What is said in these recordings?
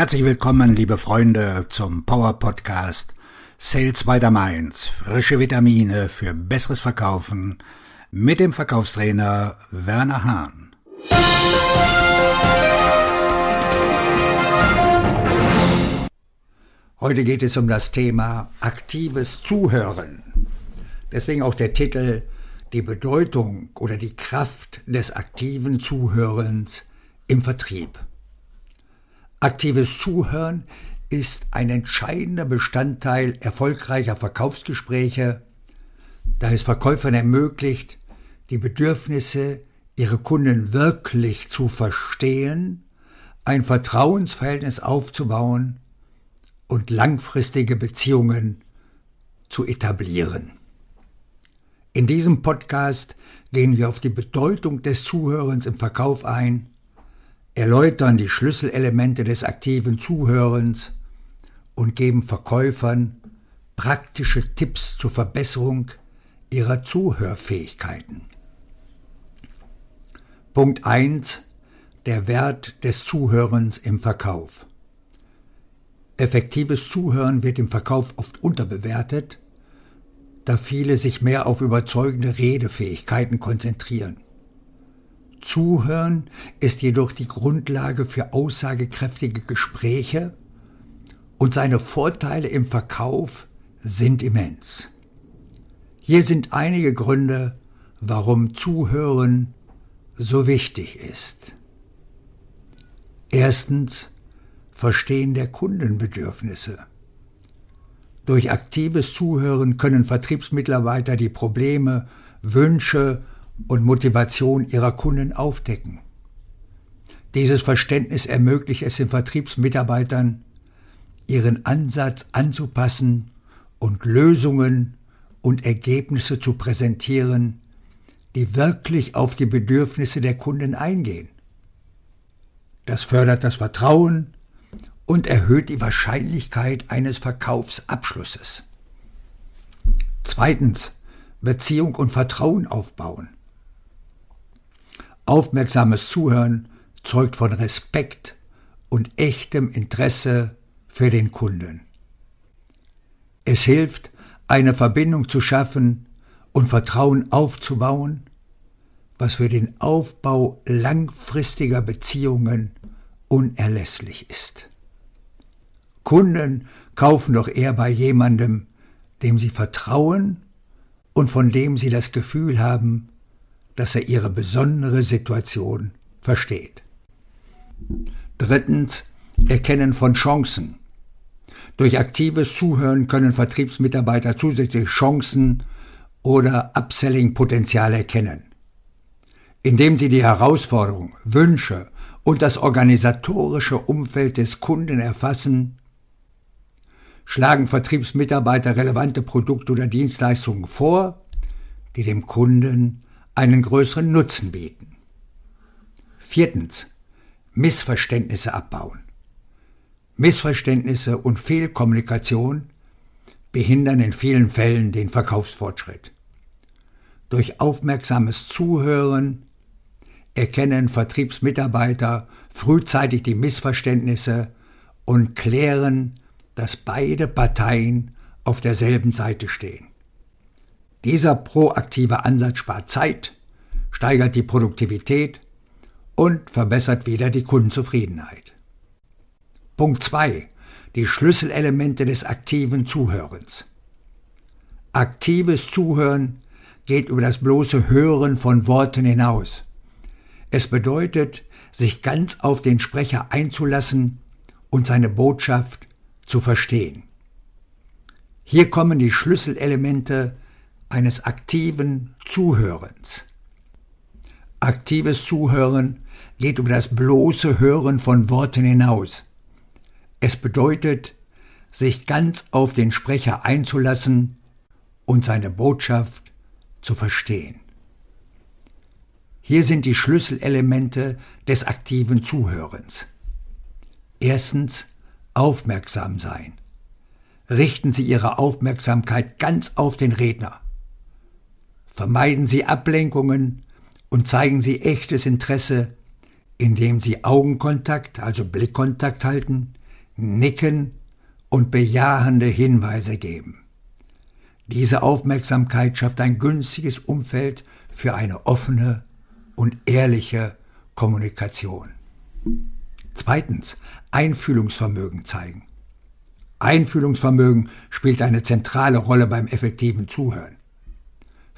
Herzlich willkommen, liebe Freunde, zum Power Podcast Sales by the Mainz. Frische Vitamine für besseres Verkaufen mit dem Verkaufstrainer Werner Hahn. Heute geht es um das Thema aktives Zuhören. Deswegen auch der Titel Die Bedeutung oder die Kraft des aktiven Zuhörens im Vertrieb. Aktives Zuhören ist ein entscheidender Bestandteil erfolgreicher Verkaufsgespräche, da es Verkäufern ermöglicht, die Bedürfnisse ihrer Kunden wirklich zu verstehen, ein Vertrauensverhältnis aufzubauen und langfristige Beziehungen zu etablieren. In diesem Podcast gehen wir auf die Bedeutung des Zuhörens im Verkauf ein erläutern die Schlüsselelemente des aktiven Zuhörens und geben Verkäufern praktische Tipps zur Verbesserung ihrer Zuhörfähigkeiten. Punkt 1. Der Wert des Zuhörens im Verkauf. Effektives Zuhören wird im Verkauf oft unterbewertet, da viele sich mehr auf überzeugende Redefähigkeiten konzentrieren. Zuhören ist jedoch die Grundlage für aussagekräftige Gespräche und seine Vorteile im Verkauf sind immens. Hier sind einige Gründe, warum Zuhören so wichtig ist. Erstens Verstehen der Kundenbedürfnisse. Durch aktives Zuhören können Vertriebsmitarbeiter die Probleme, Wünsche und Motivation ihrer Kunden aufdecken. Dieses Verständnis ermöglicht es den Vertriebsmitarbeitern, ihren Ansatz anzupassen und Lösungen und Ergebnisse zu präsentieren, die wirklich auf die Bedürfnisse der Kunden eingehen. Das fördert das Vertrauen und erhöht die Wahrscheinlichkeit eines Verkaufsabschlusses. Zweitens Beziehung und Vertrauen aufbauen. Aufmerksames Zuhören zeugt von Respekt und echtem Interesse für den Kunden. Es hilft, eine Verbindung zu schaffen und Vertrauen aufzubauen, was für den Aufbau langfristiger Beziehungen unerlässlich ist. Kunden kaufen doch eher bei jemandem, dem sie vertrauen und von dem sie das Gefühl haben, dass er ihre besondere Situation versteht. Drittens, Erkennen von Chancen. Durch aktives Zuhören können Vertriebsmitarbeiter zusätzliche Chancen oder Upselling-Potenzial erkennen. Indem sie die Herausforderungen, Wünsche und das organisatorische Umfeld des Kunden erfassen, schlagen Vertriebsmitarbeiter relevante Produkte oder Dienstleistungen vor, die dem Kunden einen größeren Nutzen bieten. Viertens. Missverständnisse abbauen. Missverständnisse und Fehlkommunikation behindern in vielen Fällen den Verkaufsfortschritt. Durch aufmerksames Zuhören erkennen Vertriebsmitarbeiter frühzeitig die Missverständnisse und klären, dass beide Parteien auf derselben Seite stehen. Dieser proaktive Ansatz spart Zeit, steigert die Produktivität und verbessert wieder die Kundenzufriedenheit. Punkt 2. Die Schlüsselelemente des aktiven Zuhörens. Aktives Zuhören geht über das bloße Hören von Worten hinaus. Es bedeutet, sich ganz auf den Sprecher einzulassen und seine Botschaft zu verstehen. Hier kommen die Schlüsselelemente eines aktiven Zuhörens. Aktives Zuhören geht über das bloße Hören von Worten hinaus. Es bedeutet, sich ganz auf den Sprecher einzulassen und seine Botschaft zu verstehen. Hier sind die Schlüsselelemente des aktiven Zuhörens. Erstens aufmerksam sein. Richten Sie Ihre Aufmerksamkeit ganz auf den Redner. Vermeiden Sie Ablenkungen und zeigen Sie echtes Interesse, indem Sie Augenkontakt, also Blickkontakt halten, nicken und bejahende Hinweise geben. Diese Aufmerksamkeit schafft ein günstiges Umfeld für eine offene und ehrliche Kommunikation. Zweitens, Einfühlungsvermögen zeigen. Einfühlungsvermögen spielt eine zentrale Rolle beim effektiven Zuhören.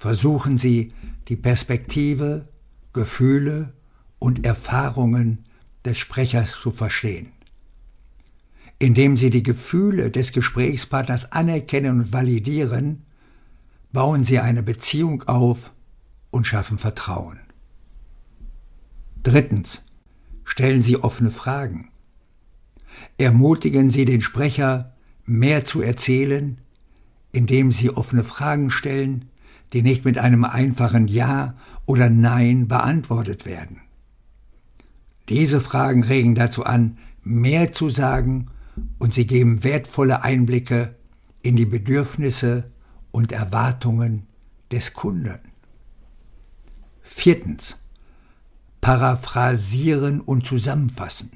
Versuchen Sie, die Perspektive, Gefühle und Erfahrungen des Sprechers zu verstehen. Indem Sie die Gefühle des Gesprächspartners anerkennen und validieren, bauen Sie eine Beziehung auf und schaffen Vertrauen. Drittens. Stellen Sie offene Fragen. Ermutigen Sie den Sprecher, mehr zu erzählen, indem Sie offene Fragen stellen, die nicht mit einem einfachen Ja oder Nein beantwortet werden. Diese Fragen regen dazu an, mehr zu sagen und sie geben wertvolle Einblicke in die Bedürfnisse und Erwartungen des Kunden. Viertens. Paraphrasieren und zusammenfassen.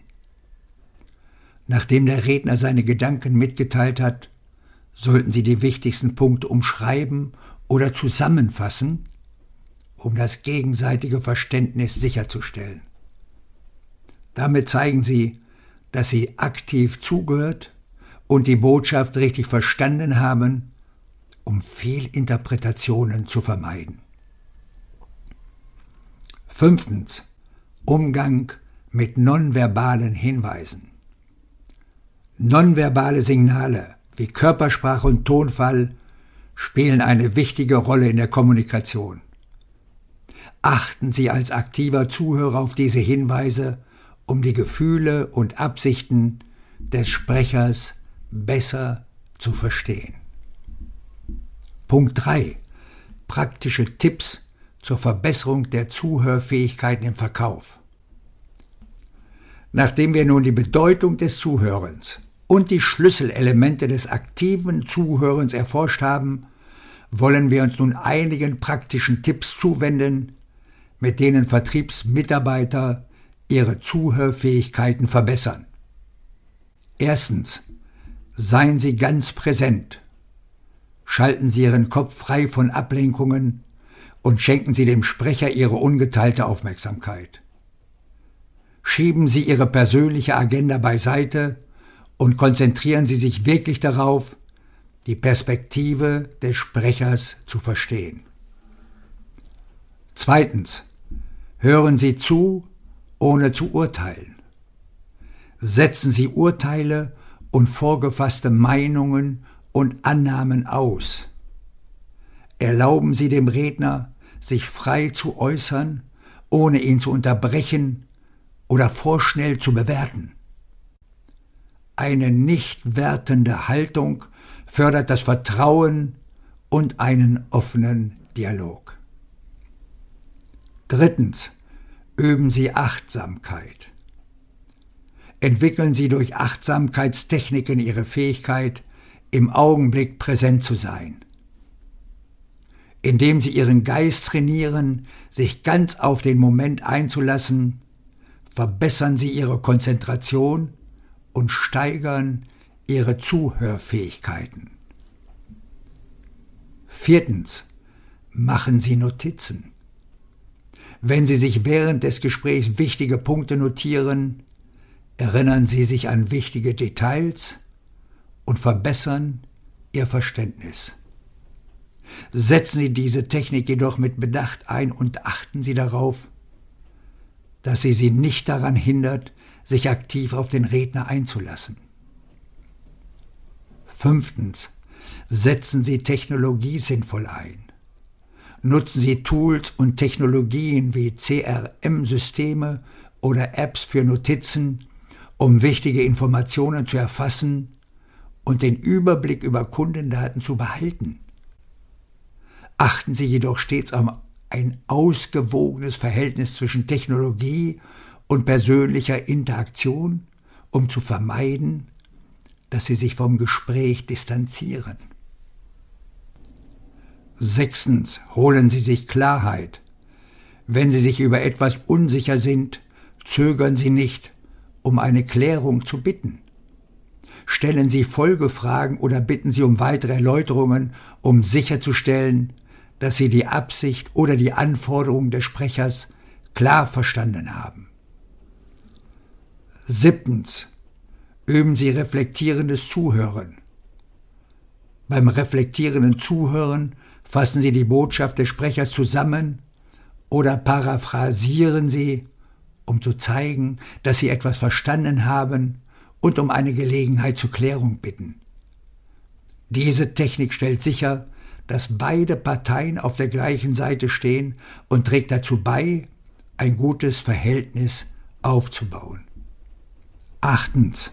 Nachdem der Redner seine Gedanken mitgeteilt hat, sollten Sie die wichtigsten Punkte umschreiben oder zusammenfassen, um das gegenseitige Verständnis sicherzustellen. Damit zeigen Sie, dass Sie aktiv zugehört und die Botschaft richtig verstanden haben, um Fehlinterpretationen zu vermeiden. Fünftens. Umgang mit nonverbalen Hinweisen. Nonverbale Signale wie Körpersprache und Tonfall spielen eine wichtige Rolle in der Kommunikation. Achten Sie als aktiver Zuhörer auf diese Hinweise, um die Gefühle und Absichten des Sprechers besser zu verstehen. Punkt 3. Praktische Tipps zur Verbesserung der Zuhörfähigkeiten im Verkauf. Nachdem wir nun die Bedeutung des Zuhörens und die Schlüsselelemente des aktiven Zuhörens erforscht haben, wollen wir uns nun einigen praktischen Tipps zuwenden, mit denen Vertriebsmitarbeiter ihre Zuhörfähigkeiten verbessern. Erstens. Seien Sie ganz präsent. Schalten Sie Ihren Kopf frei von Ablenkungen und schenken Sie dem Sprecher Ihre ungeteilte Aufmerksamkeit. Schieben Sie Ihre persönliche Agenda beiseite und konzentrieren Sie sich wirklich darauf, die Perspektive des Sprechers zu verstehen. Zweitens. Hören Sie zu, ohne zu urteilen. Setzen Sie Urteile und vorgefasste Meinungen und Annahmen aus. Erlauben Sie dem Redner, sich frei zu äußern, ohne ihn zu unterbrechen oder vorschnell zu bewerten. Eine nicht wertende Haltung fördert das Vertrauen und einen offenen Dialog. Drittens. Üben Sie Achtsamkeit. Entwickeln Sie durch Achtsamkeitstechniken Ihre Fähigkeit, im Augenblick präsent zu sein. Indem Sie Ihren Geist trainieren, sich ganz auf den Moment einzulassen, verbessern Sie Ihre Konzentration und steigern Ihre Zuhörfähigkeiten. Viertens. Machen Sie Notizen. Wenn Sie sich während des Gesprächs wichtige Punkte notieren, erinnern Sie sich an wichtige Details und verbessern Ihr Verständnis. Setzen Sie diese Technik jedoch mit Bedacht ein und achten Sie darauf, dass sie Sie nicht daran hindert, sich aktiv auf den Redner einzulassen. Fünftens. Setzen Sie Technologie sinnvoll ein nutzen Sie Tools und Technologien wie CRM-Systeme oder Apps für Notizen, um wichtige Informationen zu erfassen und den Überblick über Kundendaten zu behalten. Achten Sie jedoch stets auf ein ausgewogenes Verhältnis zwischen Technologie und persönlicher Interaktion, um zu vermeiden, dass Sie sich vom Gespräch distanzieren. Sechstens holen Sie sich Klarheit. Wenn Sie sich über etwas unsicher sind, zögern Sie nicht, um eine Klärung zu bitten. stellen Sie Folgefragen oder bitten Sie um weitere Erläuterungen, um sicherzustellen, dass Sie die Absicht oder die Anforderungen des Sprechers klar verstanden haben. Siebtens. Üben Sie reflektierendes Zuhören. Beim reflektierenden Zuhören fassen Sie die Botschaft des Sprechers zusammen oder paraphrasieren Sie, um zu zeigen, dass Sie etwas verstanden haben und um eine Gelegenheit zur Klärung bitten. Diese Technik stellt sicher, dass beide Parteien auf der gleichen Seite stehen und trägt dazu bei, ein gutes Verhältnis aufzubauen. Achtens.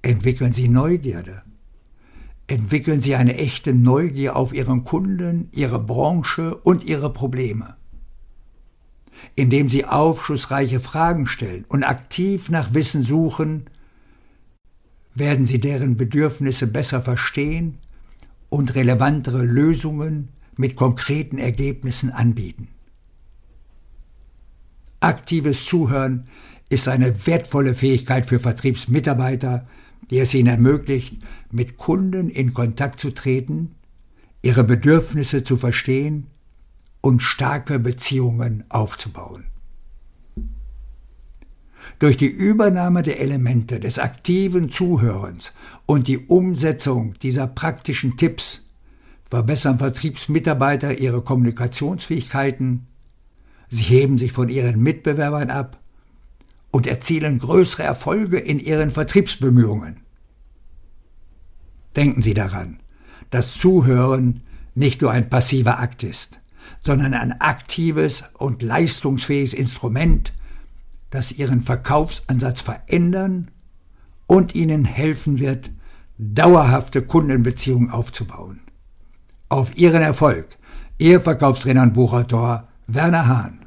Entwickeln Sie Neugierde. Entwickeln Sie eine echte Neugier auf Ihren Kunden, Ihre Branche und Ihre Probleme. Indem Sie aufschlussreiche Fragen stellen und aktiv nach Wissen suchen, werden Sie deren Bedürfnisse besser verstehen und relevantere Lösungen mit konkreten Ergebnissen anbieten. Aktives Zuhören ist eine wertvolle Fähigkeit für Vertriebsmitarbeiter, die es ihnen ermöglicht, mit Kunden in Kontakt zu treten, ihre Bedürfnisse zu verstehen und starke Beziehungen aufzubauen. Durch die Übernahme der Elemente des aktiven Zuhörens und die Umsetzung dieser praktischen Tipps verbessern Vertriebsmitarbeiter ihre Kommunikationsfähigkeiten, sie heben sich von ihren Mitbewerbern ab und erzielen größere Erfolge in ihren Vertriebsbemühungen. Denken Sie daran, dass Zuhören nicht nur ein passiver Akt ist, sondern ein aktives und leistungsfähiges Instrument, das Ihren Verkaufsansatz verändern und Ihnen helfen wird, dauerhafte Kundenbeziehungen aufzubauen. Auf Ihren Erfolg, Ihr Verkaufstrainer und Buchautor Werner Hahn.